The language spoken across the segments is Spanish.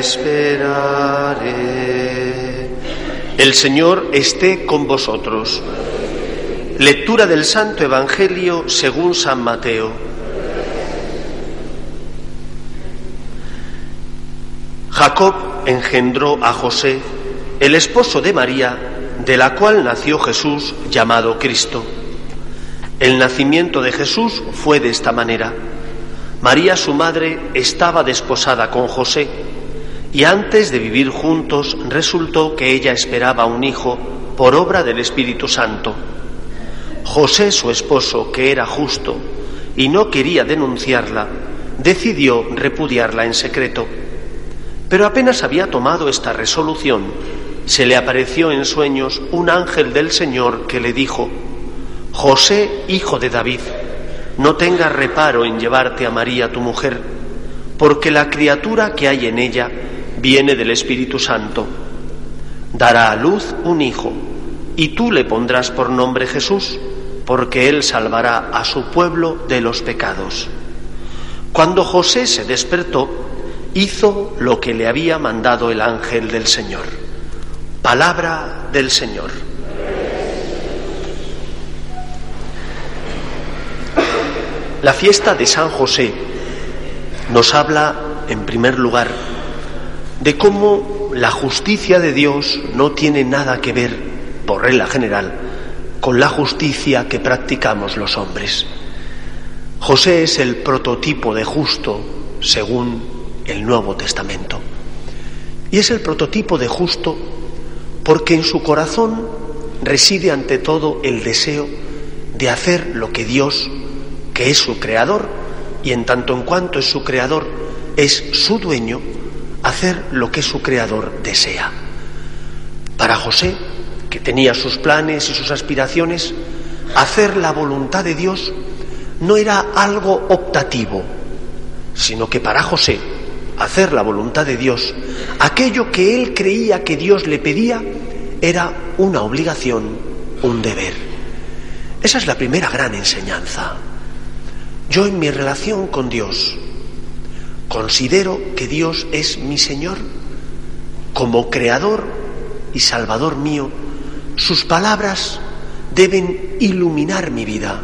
esperaré. El Señor esté con vosotros. Lectura del Santo Evangelio según San Mateo. Jacob engendró a José, el esposo de María, de la cual nació Jesús llamado Cristo. El nacimiento de Jesús fue de esta manera. María, su madre, estaba desposada con José y antes de vivir juntos resultó que ella esperaba un hijo por obra del Espíritu Santo. José, su esposo, que era justo y no quería denunciarla, decidió repudiarla en secreto. Pero apenas había tomado esta resolución, se le apareció en sueños un ángel del Señor que le dijo, José, hijo de David, no tengas reparo en llevarte a María tu mujer, porque la criatura que hay en ella viene del Espíritu Santo. Dará a luz un hijo, y tú le pondrás por nombre Jesús, porque él salvará a su pueblo de los pecados. Cuando José se despertó, hizo lo que le había mandado el ángel del Señor. Palabra del Señor. La fiesta de San José nos habla, en primer lugar, de cómo la justicia de Dios no tiene nada que ver, por regla general, con la justicia que practicamos los hombres. José es el prototipo de justo según el Nuevo Testamento. Y es el prototipo de justo porque en su corazón reside ante todo el deseo de hacer lo que Dios que es su creador, y en tanto en cuanto es su creador, es su dueño, hacer lo que su creador desea. Para José, que tenía sus planes y sus aspiraciones, hacer la voluntad de Dios no era algo optativo, sino que para José, hacer la voluntad de Dios, aquello que él creía que Dios le pedía, era una obligación, un deber. Esa es la primera gran enseñanza. Yo en mi relación con Dios considero que Dios es mi Señor como creador y salvador mío. Sus palabras deben iluminar mi vida.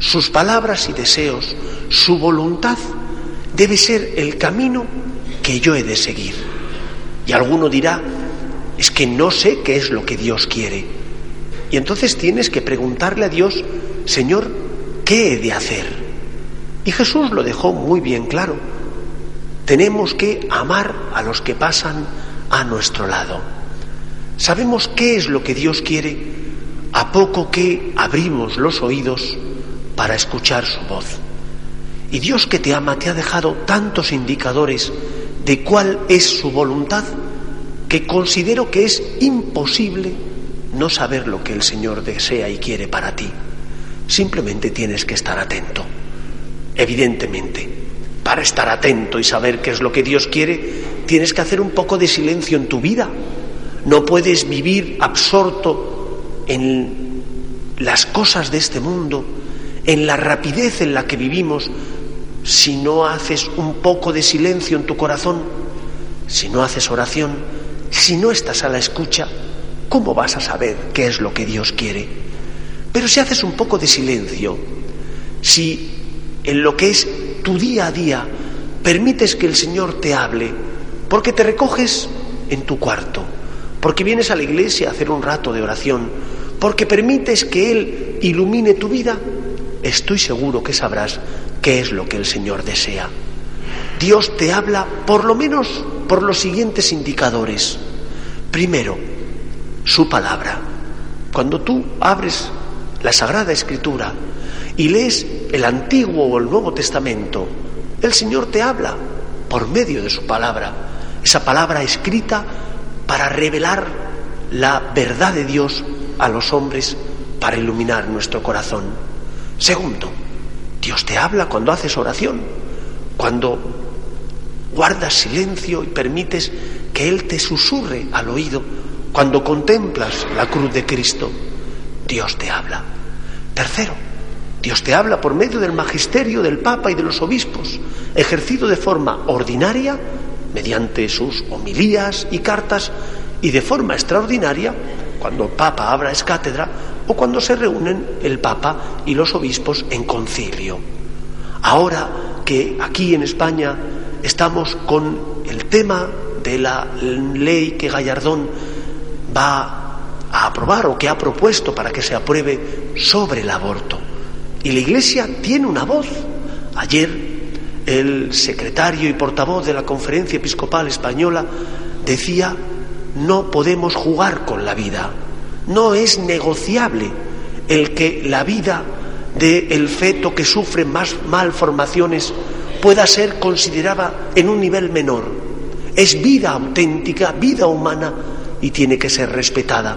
Sus palabras y deseos, su voluntad debe ser el camino que yo he de seguir. Y alguno dirá, es que no sé qué es lo que Dios quiere. Y entonces tienes que preguntarle a Dios, Señor, ¿qué he de hacer? Y Jesús lo dejó muy bien claro. Tenemos que amar a los que pasan a nuestro lado. Sabemos qué es lo que Dios quiere a poco que abrimos los oídos para escuchar su voz. Y Dios que te ama te ha dejado tantos indicadores de cuál es su voluntad que considero que es imposible no saber lo que el Señor desea y quiere para ti. Simplemente tienes que estar atento. Evidentemente, para estar atento y saber qué es lo que Dios quiere, tienes que hacer un poco de silencio en tu vida. No puedes vivir absorto en las cosas de este mundo, en la rapidez en la que vivimos, si no haces un poco de silencio en tu corazón, si no haces oración, si no estás a la escucha, ¿cómo vas a saber qué es lo que Dios quiere? Pero si haces un poco de silencio, si en lo que es tu día a día, permites que el Señor te hable, porque te recoges en tu cuarto, porque vienes a la iglesia a hacer un rato de oración, porque permites que Él ilumine tu vida, estoy seguro que sabrás qué es lo que el Señor desea. Dios te habla por lo menos por los siguientes indicadores. Primero, su palabra. Cuando tú abres la Sagrada Escritura, y lees el Antiguo o el Nuevo Testamento, el Señor te habla por medio de su palabra, esa palabra escrita para revelar la verdad de Dios a los hombres, para iluminar nuestro corazón. Segundo, Dios te habla cuando haces oración, cuando guardas silencio y permites que Él te susurre al oído, cuando contemplas la cruz de Cristo, Dios te habla. Tercero, Dios te habla por medio del magisterio del Papa y de los obispos, ejercido de forma ordinaria, mediante sus homilías y cartas y de forma extraordinaria cuando el Papa abra es cátedra o cuando se reúnen el Papa y los obispos en concilio. Ahora que aquí en España estamos con el tema de la ley que Gallardón va a aprobar o que ha propuesto para que se apruebe sobre el aborto. Y la Iglesia tiene una voz. Ayer el secretario y portavoz de la Conferencia Episcopal Española decía, no podemos jugar con la vida, no es negociable el que la vida del feto que sufre más malformaciones pueda ser considerada en un nivel menor. Es vida auténtica, vida humana y tiene que ser respetada.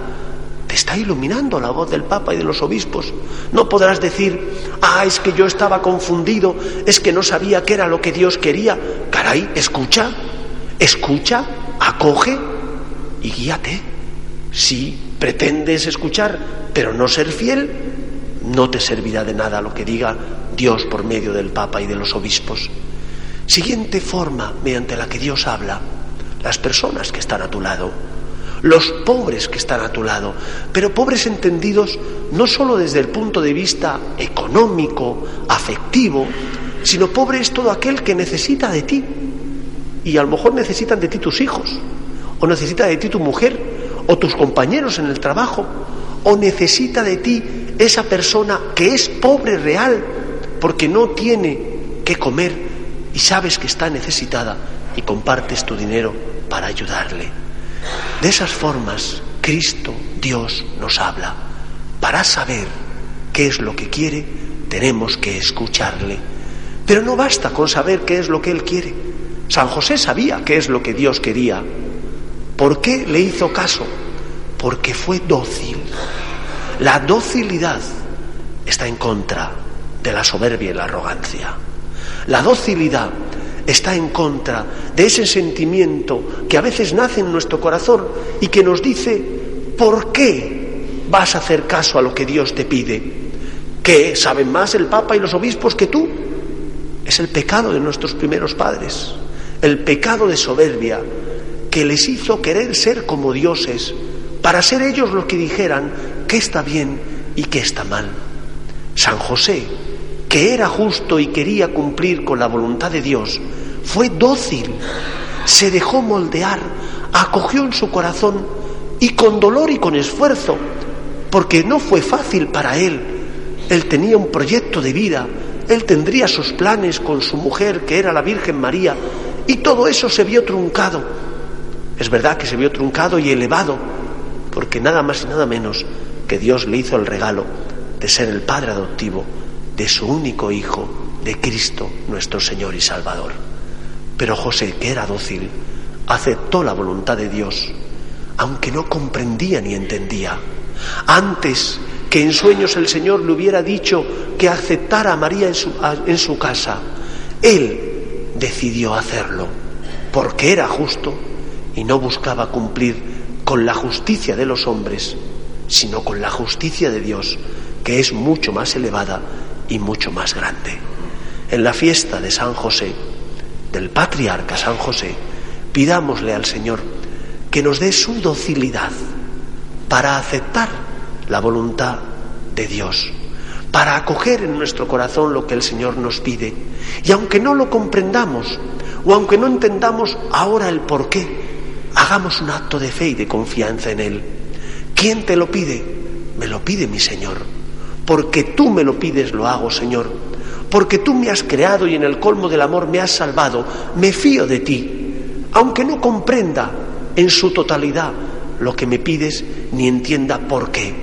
Te está iluminando la voz del Papa y de los obispos. No podrás decir, ah, es que yo estaba confundido, es que no sabía qué era lo que Dios quería. Caray, escucha, escucha, acoge y guíate. Si pretendes escuchar, pero no ser fiel, no te servirá de nada lo que diga Dios por medio del Papa y de los obispos. Siguiente forma mediante la que Dios habla, las personas que están a tu lado los pobres que están a tu lado, pero pobres entendidos no solo desde el punto de vista económico, afectivo, sino pobre es todo aquel que necesita de ti. Y a lo mejor necesitan de ti tus hijos, o necesita de ti tu mujer, o tus compañeros en el trabajo, o necesita de ti esa persona que es pobre real, porque no tiene que comer y sabes que está necesitada y compartes tu dinero para ayudarle. De esas formas, Cristo, Dios, nos habla. Para saber qué es lo que quiere, tenemos que escucharle. Pero no basta con saber qué es lo que Él quiere. San José sabía qué es lo que Dios quería. ¿Por qué le hizo caso? Porque fue dócil. La docilidad está en contra de la soberbia y la arrogancia. La docilidad está en contra de ese sentimiento que a veces nace en nuestro corazón y que nos dice, ¿por qué vas a hacer caso a lo que Dios te pide? ¿Que saben más el Papa y los obispos que tú? Es el pecado de nuestros primeros padres, el pecado de soberbia que les hizo querer ser como dioses, para ser ellos los que dijeran qué está bien y qué está mal. San José, que era justo y quería cumplir con la voluntad de Dios, fue dócil, se dejó moldear, acogió en su corazón y con dolor y con esfuerzo, porque no fue fácil para él. Él tenía un proyecto de vida, él tendría sus planes con su mujer, que era la Virgen María, y todo eso se vio truncado. Es verdad que se vio truncado y elevado, porque nada más y nada menos que Dios le hizo el regalo de ser el padre adoptivo de su único hijo, de Cristo, nuestro Señor y Salvador. Pero José, que era dócil, aceptó la voluntad de Dios, aunque no comprendía ni entendía. Antes que en sueños el Señor le hubiera dicho que aceptara a María en su, en su casa, él decidió hacerlo, porque era justo y no buscaba cumplir con la justicia de los hombres, sino con la justicia de Dios, que es mucho más elevada y mucho más grande. En la fiesta de San José, del patriarca San José, pidámosle al Señor que nos dé su docilidad para aceptar la voluntad de Dios, para acoger en nuestro corazón lo que el Señor nos pide. Y aunque no lo comprendamos, o aunque no entendamos ahora el por qué, hagamos un acto de fe y de confianza en Él. ¿Quién te lo pide? Me lo pide mi Señor. Porque tú me lo pides, lo hago, Señor porque tú me has creado y en el colmo del amor me has salvado, me fío de ti, aunque no comprenda en su totalidad lo que me pides ni entienda por qué.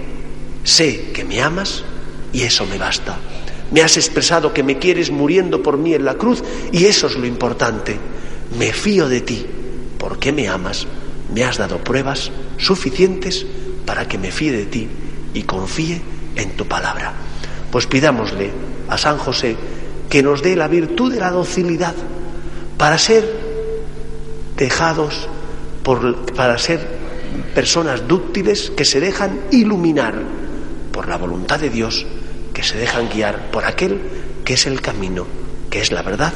Sé que me amas y eso me basta. Me has expresado que me quieres muriendo por mí en la cruz y eso es lo importante. Me fío de ti porque me amas. Me has dado pruebas suficientes para que me fíe de ti y confíe en tu palabra. Pues pidámosle a San José que nos dé la virtud de la docilidad para ser dejados, para ser personas dúctiles que se dejan iluminar por la voluntad de Dios, que se dejan guiar por aquel que es el camino, que es la verdad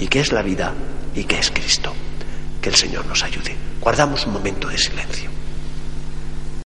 y que es la vida y que es Cristo. Que el Señor nos ayude. Guardamos un momento de silencio.